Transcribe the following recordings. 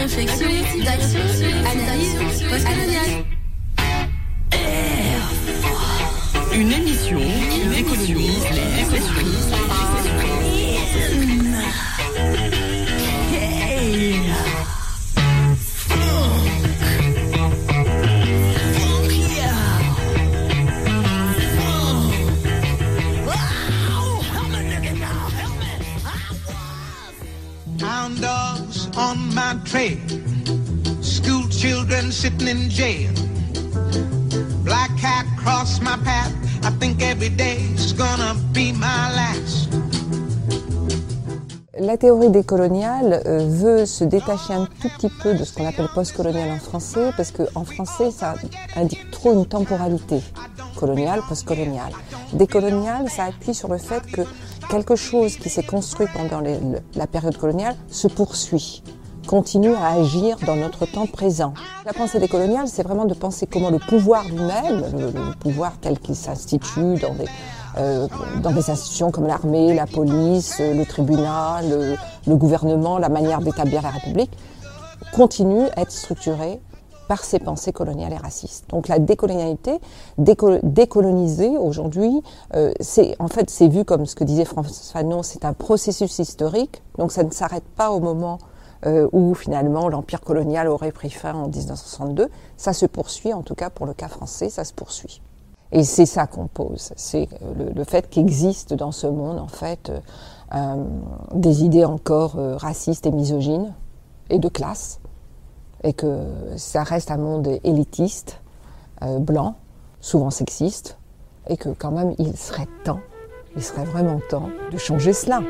réflexion, d'action, analyse, postcoloniale. Une émission qui décolonise les esprits. Trail. School children sitting in jail. Black cat cross my path. I think every day's gonna be my last. La théorie décoloniale euh, veut se détacher un tout petit peu de ce qu'on appelle postcolonial en français, parce qu'en français, ça indique trop une temporalité. Colonial, postcolonial. Décolonial, ça appuie sur le fait que quelque chose qui s'est construit pendant la période coloniale se poursuit, continue à agir dans notre temps présent. La pensée décoloniale, c'est vraiment de penser comment le pouvoir lui-même, le, pouvoir tel qu'il s'institue dans des, euh, dans des institutions comme l'armée, la police, euh, le tribunal, le, le gouvernement, la manière d'établir la République, continue à être structuré par ces pensées coloniales et racistes. Donc la décolonialité, déco- décoloniser aujourd'hui, euh, c'est en fait c'est vu comme ce que disait François Fanon, c'est un processus historique. Donc ça ne s'arrête pas au moment euh, où finalement l'empire colonial aurait pris fin en 1962. Ça se poursuit, en tout cas pour le cas français, ça se poursuit. Et c'est ça qu'on pose, c'est euh, le, le fait qu'existe dans ce monde en fait euh, euh, des idées encore euh, racistes et misogynes et de classe, et que ça reste un monde élitiste, blanc, souvent sexiste, et que quand même il serait temps, il serait vraiment temps de changer cela.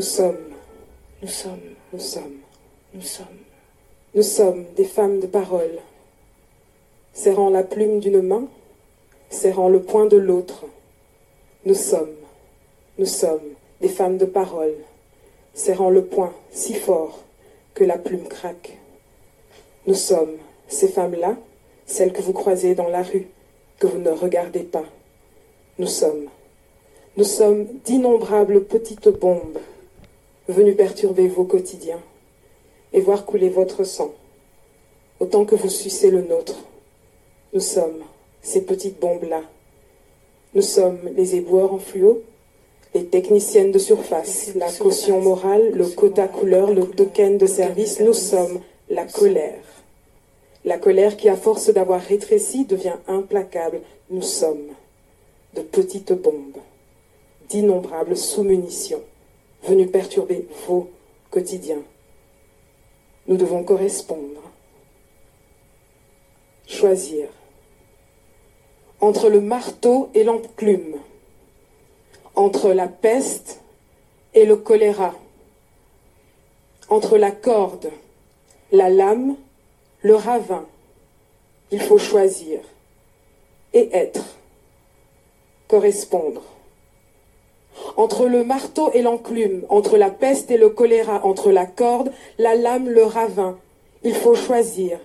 Nous sommes, nous sommes, nous sommes, nous sommes. Nous sommes des femmes de parole, serrant la plume d'une main, serrant le poing de l'autre. Nous sommes, nous sommes des femmes de parole, serrant le poing si fort que la plume craque. Nous sommes ces femmes-là, celles que vous croisez dans la rue, que vous ne regardez pas. Nous sommes, nous sommes d'innombrables petites bombes venues perturber vos quotidiens et voir couler votre sang, autant que vous sucez le nôtre. Nous sommes ces petites bombes-là. Nous sommes les éboueurs en fluo, les techniciennes de surface, la caution morale, le quota couleur, le token de service. Nous sommes la colère. La colère qui, à force d'avoir rétréci, devient implacable. Nous sommes de petites bombes, d'innombrables sous-munitions, venues perturber vos quotidiens. Nous devons correspondre, choisir entre le marteau et l'enclume, entre la peste et le choléra, entre la corde, la lame, le ravin. Il faut choisir et être, correspondre. Entre le marteau et l'enclume, entre la peste et le choléra, entre la corde, la lame, le ravin, il faut choisir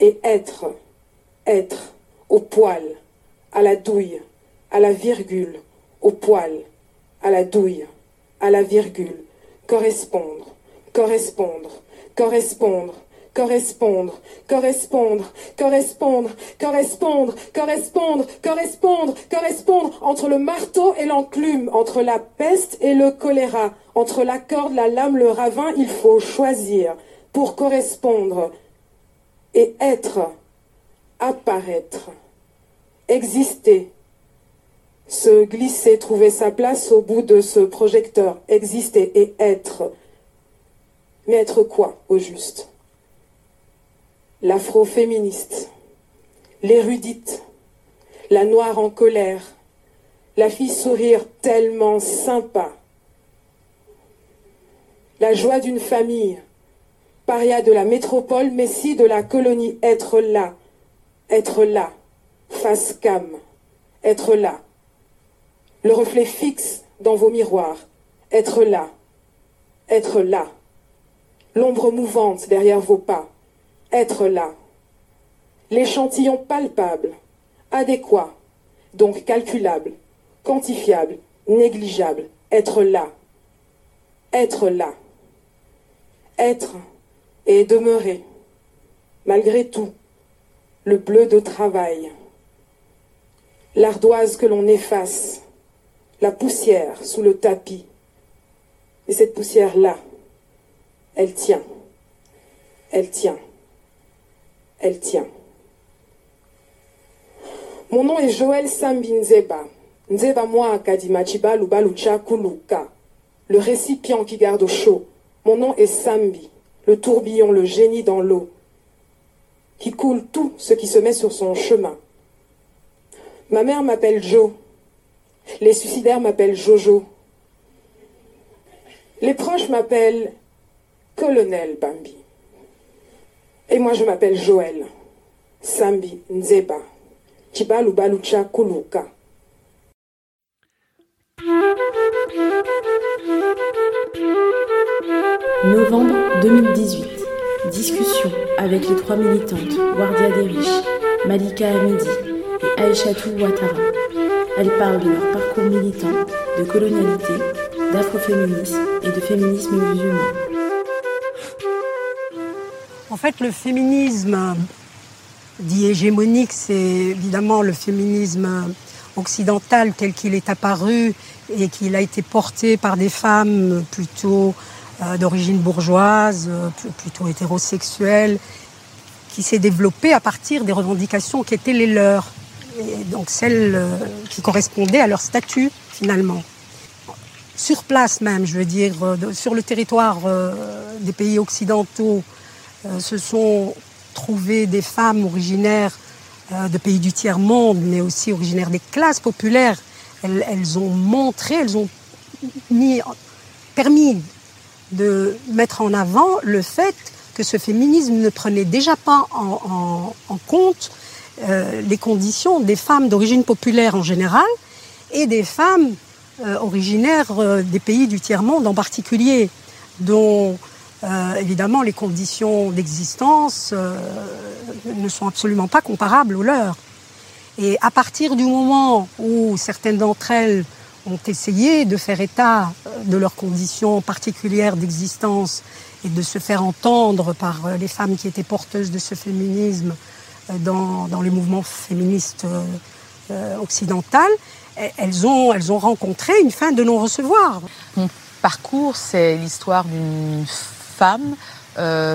et être, être, au poil, à la douille, à la virgule, au poil, à la douille, à la virgule, correspondre, correspondre, correspondre, correspondre, correspondre, correspondre, correspondre, correspondre, correspondre, correspondre entre le marteau et l'enclume, entre la peste et le choléra, entre la corde, la lame, le ravin, il faut choisir pour correspondre et être, apparaître, exister, se glisser, trouver sa place au bout de ce projecteur, exister et être. Mais être quoi au juste? L'afro-féministe, l'érudite, la noire en colère, la fille sourire tellement sympa, la joie d'une famille, paria de la métropole, messie de la colonie, être là, être là, face cam, être là. Le reflet fixe dans vos miroirs, être là, être là. L'ombre mouvante derrière vos pas, être là. L'échantillon palpable, adéquat, donc calculable, quantifiable, négligeable, être là, être là, être et demeurer, malgré tout, le bleu de travail, l'ardoise que l'on efface, la poussière sous le tapis. Et cette poussière-là, elle tient, elle tient, elle tient. Mon nom est Joël Sambi Nzeba. Nzeba moi Kadimachiba Lubalucha Kuluka. Le récipient qui garde au chaud. Mon nom est Sambi, le tourbillon, le génie dans l'eau, qui coule tout ce qui se met sur son chemin. Ma mère m'appelle Joe. Les suicidaires m'appellent Jojo. Les proches m'appellent Colonel Bambi. Et moi je m'appelle Joël. Sambi Nzeba. Chibalu Balucha Kuluka. Novembre 2018. Discussion avec les trois militantes Wardia Deriche, Malika Hamidi et Aïchatou Ouattara. Elles parlent de leur parcours militant, de colonialité, d'afroféminisme et de féminisme musulman. En fait, le féminisme dit hégémonique, c'est évidemment le féminisme occidental tel qu'il est apparu et qu'il a été porté par des femmes plutôt euh, d'origine bourgeoise, euh, plutôt hétérosexuelle, qui s'est développé à partir des revendications qui étaient les leurs, et donc celles euh, qui correspondaient à leur statut finalement. Sur place même, je veux dire, sur le territoire des pays occidentaux, se sont trouvées des femmes originaires de pays du tiers-monde, mais aussi originaires des classes populaires. Elles, ont montré, elles ont mis, permis de mettre en avant le fait que ce féminisme ne prenait déjà pas en, compte euh, les conditions des femmes d'origine populaire en général et des femmes euh, originaires euh, des pays du tiers-monde en particulier, dont évidemment les conditions d'existence ne sont absolument pas comparables aux leurs. Et à partir du moment où certaines d'entre elles ont essayé de faire état de leurs conditions particulières d'existence et de se faire entendre par euh, les femmes qui étaient porteuses de ce féminisme euh, dans, dans les mouvements féministes euh, occidentaux, elles ont, elles ont rencontré une fin de non-recevoir. Mon parcours, c'est l'histoire d'une femme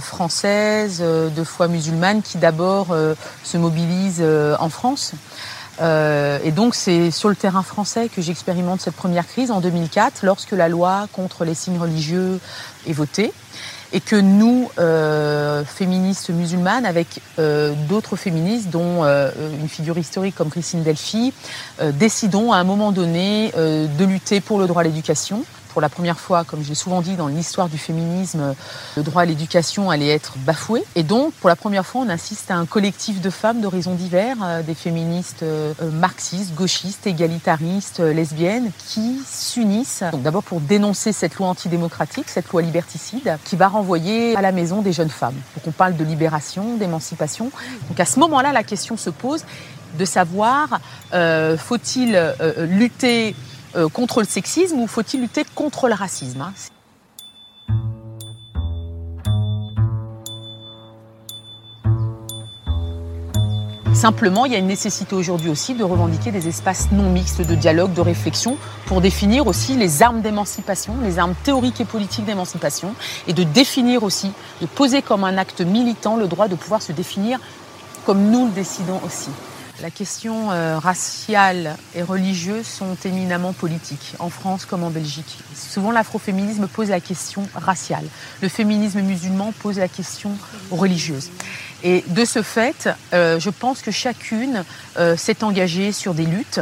française de foi musulmane qui d'abord se mobilise en France. Euh, et donc c'est sur le terrain français que j'expérimente cette première crise en 2004, lorsque la loi contre les signes religieux est votée et que nous, euh, féministes musulmanes, avec euh, d'autres féministes, dont une figure historique comme Christine Delphi, décidons à un moment donné de lutter pour le droit à l'éducation, pour la première fois, comme j'ai souvent dit dans l'histoire du féminisme, le droit à l'éducation allait être bafoué. Et donc, pour la première fois, on assiste à un collectif de femmes d'horizons divers, euh, des féministes euh, marxistes, gauchistes, égalitaristes, euh, lesbiennes, qui s'unissent. d'abord pour dénoncer cette loi antidémocratique, cette loi liberticide, qui va renvoyer à la maison des jeunes femmes. Donc on parle de libération, d'émancipation. Donc à ce moment-là, la question se pose de savoir faut-il lutter euh, contre le sexisme ou faut-il lutter contre le racisme hein Simplement, il y a une nécessité aujourd'hui aussi de revendiquer des espaces non mixtes de dialogue, de réflexion, pour définir aussi les armes d'émancipation, les armes théoriques et politiques d'émancipation, et de définir aussi, de poser comme un acte militant le droit de pouvoir se définir comme nous le décidons aussi. La question euh, raciale et religieuse sont éminemment politiques, en France comme en Belgique. Souvent, l'afroféminisme pose la question raciale. Le féminisme musulman pose la question religieuse. Et de ce fait, euh, je pense que chacune euh, s'est engagée sur des luttes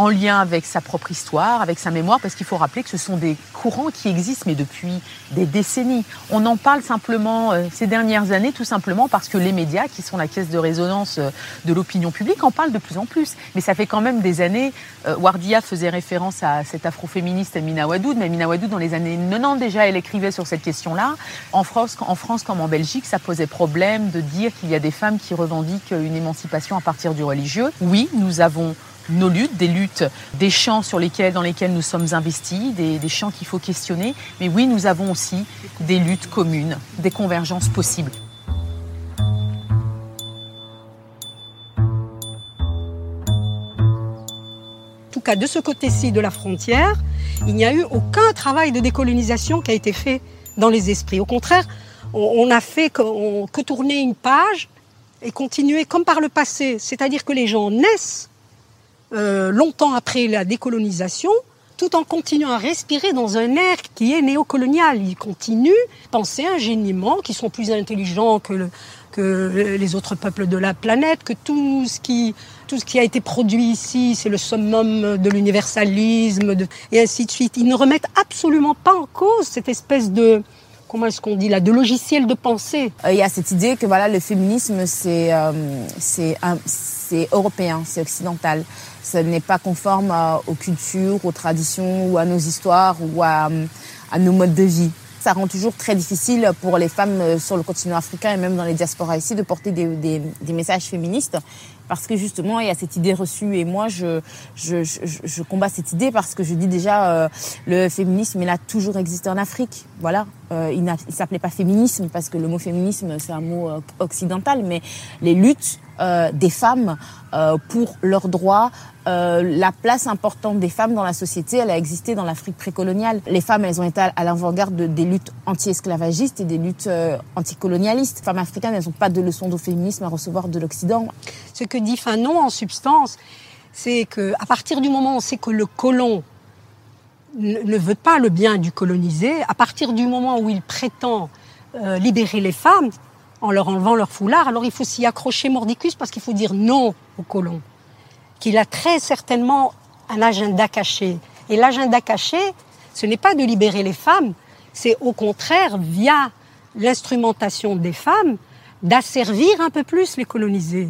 en lien avec sa propre histoire, avec sa mémoire, parce qu'il faut rappeler que ce sont des courants qui existent, mais depuis des décennies. On en parle simplement euh, ces dernières années, tout simplement parce que les médias, qui sont la caisse de résonance euh, de l'opinion publique, en parlent de plus en plus. Mais ça fait quand même des années. Euh, Wardia faisait référence à cette afroféministe Amina Wadoud, mais Amina Wadoud, dans les années 90 déjà, elle écrivait sur cette question-là. En France, en France comme en Belgique, ça posait problème de dire qu'il y a des femmes qui revendiquent une émancipation à partir du religieux. Oui, nous avons nos luttes, des luttes, des champs sur lesquels, dans lesquels nous sommes investis, des, champs qu'il faut questionner. Mais oui, nous avons aussi des luttes communes, des convergences possibles. En tout cas, de ce côté-ci de la frontière, il n'y a eu aucun travail de décolonisation qui a été fait dans les esprits. Au contraire, on n'a fait que, on, que tourner une page et continuer comme par le passé. C'est-à-dire que les gens naissent euh, longtemps après la décolonisation, tout en continuant à respirer dans un air qui est néocolonial. Ils continuent à penser ingénument qu'ils sont plus intelligents que, le, que, les autres peuples de la planète, que tout ce qui, a été produit ici, c'est le summum de l'universalisme, et ainsi de suite. Ils ne remettent absolument pas en cause cette espèce de, comment est-ce qu'on dit là, de logiciel de pensée. Il y a cette idée que voilà, le féminisme, c'est euh, c'est européen, c'est occidental. Ce n'est pas conforme à, aux cultures, aux traditions ou à nos histoires ou à, à nos modes de vie. Ça rend toujours très difficile pour les femmes sur le continent africain et même dans les diasporas ici de porter des messages féministes parce que justement il y a cette idée reçue et moi je je, je, je combats cette idée parce que je dis déjà euh, le féminisme il a toujours existé en Afrique. Voilà. Euh, il ne s'appelait pas féminisme parce que le mot féminisme c'est un mot euh, occidental mais les luttes euh, des femmes euh, pour leurs droits euh, la place importante des femmes dans la société elle a existé dans l'Afrique précoloniale. Les femmes elles ont été à l'avant-garde de, des luttes anti-esclavagistes et des luttes euh, anticolonialistes. Les femmes africaines elles n'ont pas de leçons de féminisme à recevoir de l'Occident dit Fanon en substance, c'est que à partir du moment où on sait que le colon ne veut pas le bien du colonisé, à partir du moment où il prétend euh, libérer les femmes en leur enlevant leur foulard, alors il faut s'y accrocher mordicus parce qu'il faut dire non au colon, qu'il a très certainement un agenda caché. Et l'agenda caché, ce n'est pas de libérer les femmes, c'est au contraire, via l'instrumentation des femmes, d'asservir un peu plus les colonisés.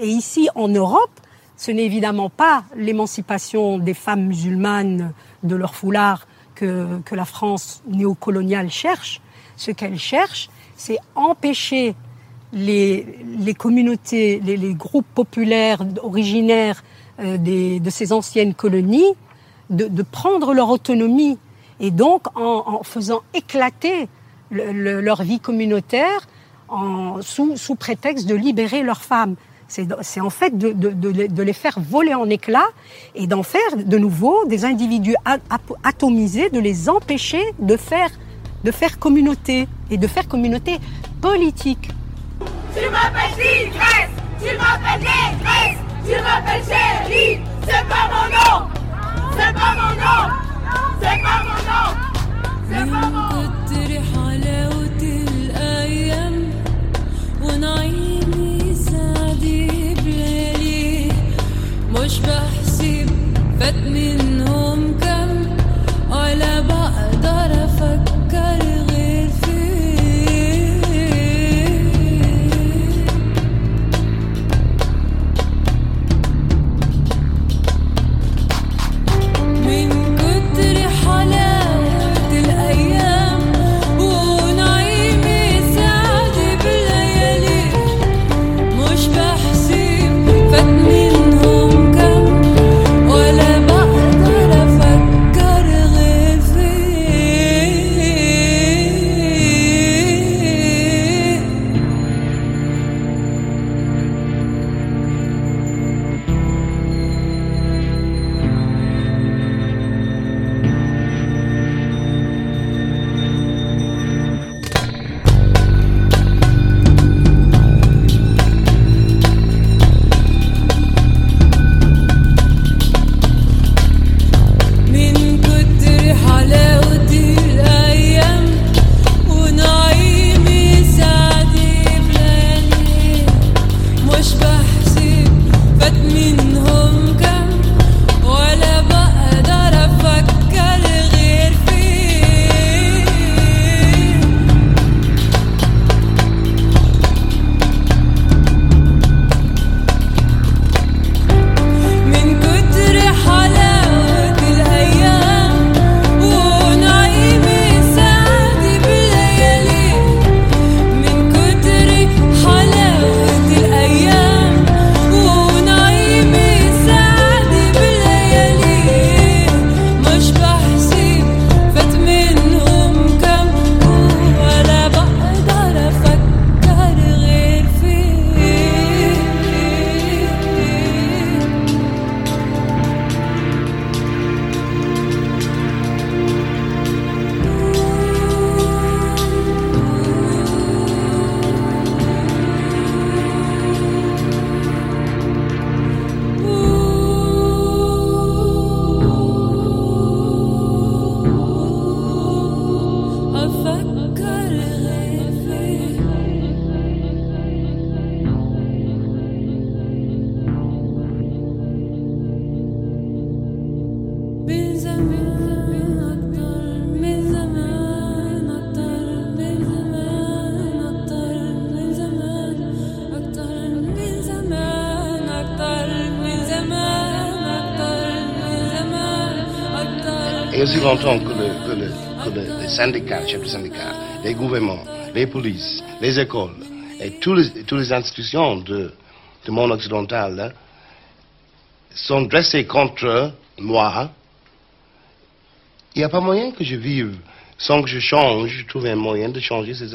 Et ici, en Europe, ce n'est évidemment pas l'émancipation des femmes musulmanes de leur foulard que, que la France néocoloniale cherche. Ce qu'elle cherche, c'est empêcher les, les communautés, les, les, groupes populaires originaires euh, des, de ces anciennes colonies de, de, prendre leur autonomie et donc en, en faisant éclater le, le, leur vie communautaire en, sous, sous prétexte de libérer leurs femmes. C'est en fait de, de, de, de les faire voler en éclats et d'en faire de nouveau des individus atomisés, de les empêcher de faire, de faire communauté et de faire communauté politique. Tu m'appelles Tigresse, tu m'appelles Négresse, tu m'appelles Chérie, c'est pas mon nom, c'est pas mon nom, c'est pas mon nom, c'est pas mon nom. مش بحسب فات منهم aussi longtemps que, le, que, le, que le, les syndicats, chefs de syndicats, les gouvernements, les polices, les écoles et toutes les, toutes les institutions de, du monde occidental hein, sont dressés contre moi, il n'y a pas moyen que je vive sans que je change, je trouve un moyen de changer ces,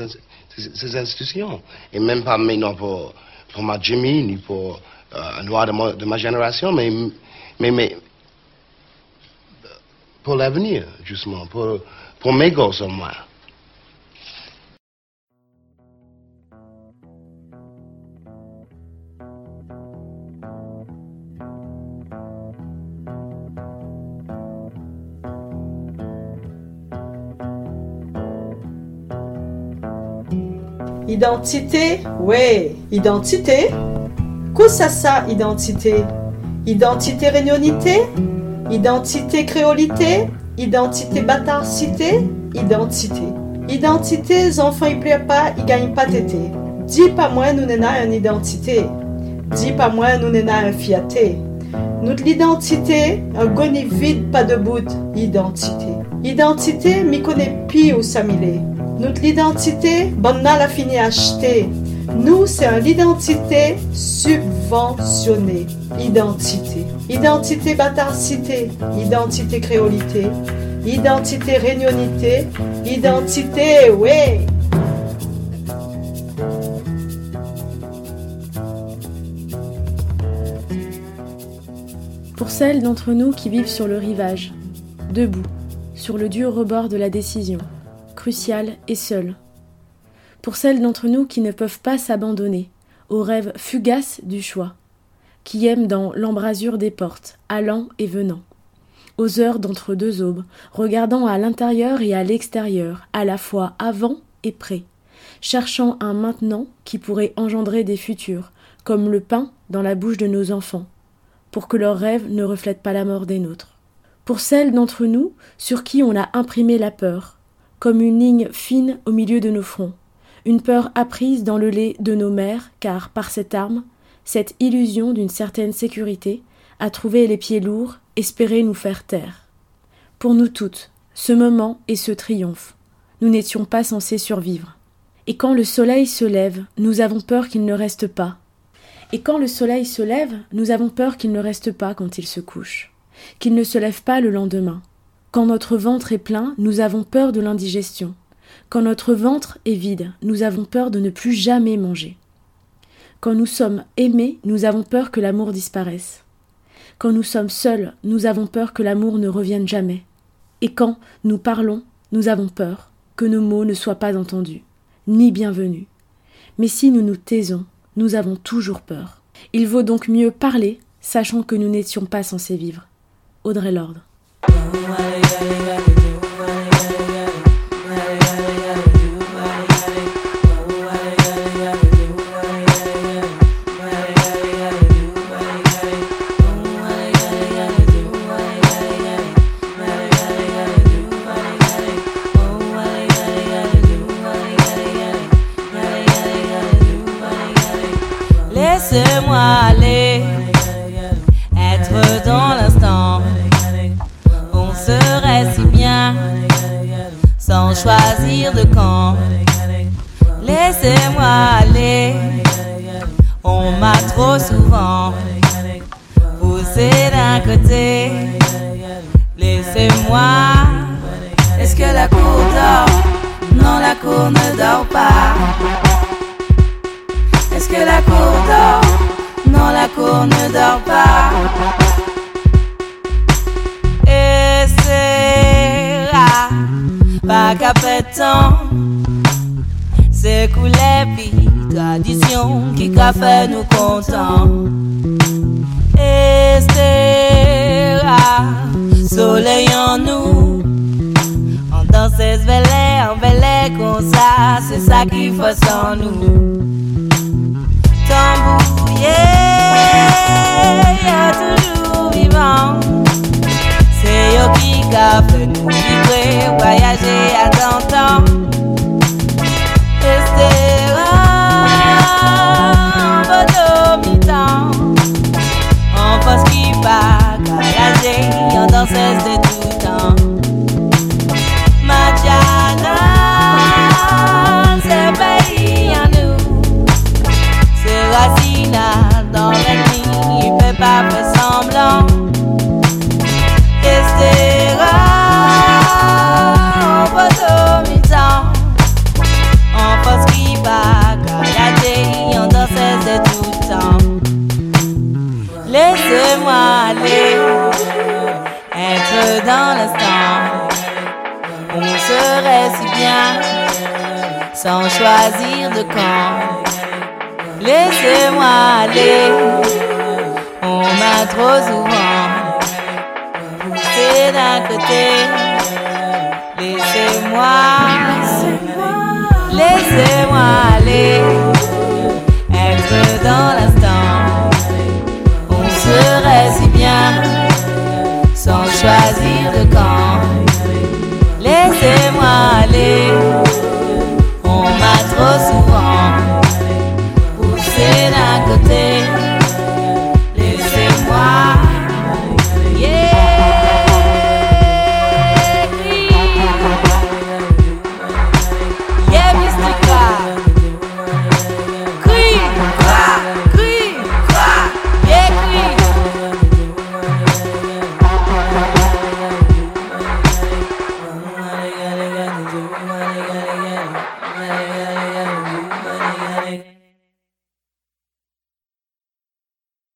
ces- institutions. Et même pas maintenant pour, pour ma Jimmy, ni pour euh, un noir de ma, de ma génération, mais, mais pour l'avenir, justement, pour, pour mes gosses au moins. Identité, ouais, identité. Ça ça, identité Identité réunionité Identité créolité Identité bâtardcité Identité. Identité, enfants ils pleurent pas, ils gagnent pas tété. Dis pas moi nous n'avons une identité. Dis pas moi nous n'avons un fiaté. Notre l'identité, un goni vide, pas de bout, identité. Identité, m'y connaît m'y est. Notre l'identité, la fini acheter. Nous, c'est un l'identité subventionnée. Identité. Identité bâtardcité. Identité créolité. Identité réunionité. Identité, ouais. Pour celles d'entre nous qui vivent sur le rivage, debout, sur le dur rebord de la décision, cruciale et seule. Pour celles d'entre nous qui ne peuvent pas s'abandonner au rêve fugace du choix, qui aiment dans l'embrasure des portes, allant et venant, aux heures d'entre deux aubes, regardant à l'intérieur et à l'extérieur, à la fois avant et près, cherchant un maintenant qui pourrait engendrer des futurs, comme le pain dans la bouche de nos enfants, pour que leurs rêves ne reflètent pas la mort des nôtres. Pour celles d'entre nous sur qui on a imprimé la peur, comme une ligne fine au milieu de nos fronts, une peur apprise dans le lait de nos mères, car par cette arme, cette illusion d'une certaine sécurité, a trouvé les pieds lourds, espéré nous faire taire. Pour nous toutes, ce moment et ce triomphe, nous n'étions pas censés survivre. Et quand le soleil se lève, nous avons peur qu'il ne reste pas. Et quand le soleil se lève, nous avons peur qu'il ne reste pas quand il se couche, qu'il ne se lève pas le lendemain. Quand notre ventre est plein, nous avons peur de l'indigestion. Quand notre ventre est vide, nous avons peur de ne plus jamais manger. Quand nous sommes aimés, nous avons peur que l'amour disparaisse. Quand nous sommes seuls, nous avons peur que l'amour ne revienne jamais. Et quand nous parlons, nous avons peur que nos mots ne soient pas entendus, ni bienvenus. Mais si nous nous taisons, nous avons toujours peur. Il vaut donc mieux parler, sachant que nous n'étions pas censés vivre. Audrey Lorde. Choisir de camp? Laissez-moi aller, on m'a trop souvent poussé d'un côté. Laissez-moi, est-ce que la cour dort? Non, la cour ne dort pas. Est-ce que la cour dort? Non, la cour ne dort pas. Pas qu'à temps. C'est coulé, puis tradition qui qu'a fait nous contents. Et c'est là, soleil en nous. On danse ce velay, en velay comme ça, c'est ça qui fait sans nous tambouillé, y'a toujours vivant. C'est yo qui a fait voyager sans choisir de camp. Laissez-moi aller, on m'a trop souvent poussé d'un côté. Laissez-moi, laissez-moi aller, être dans la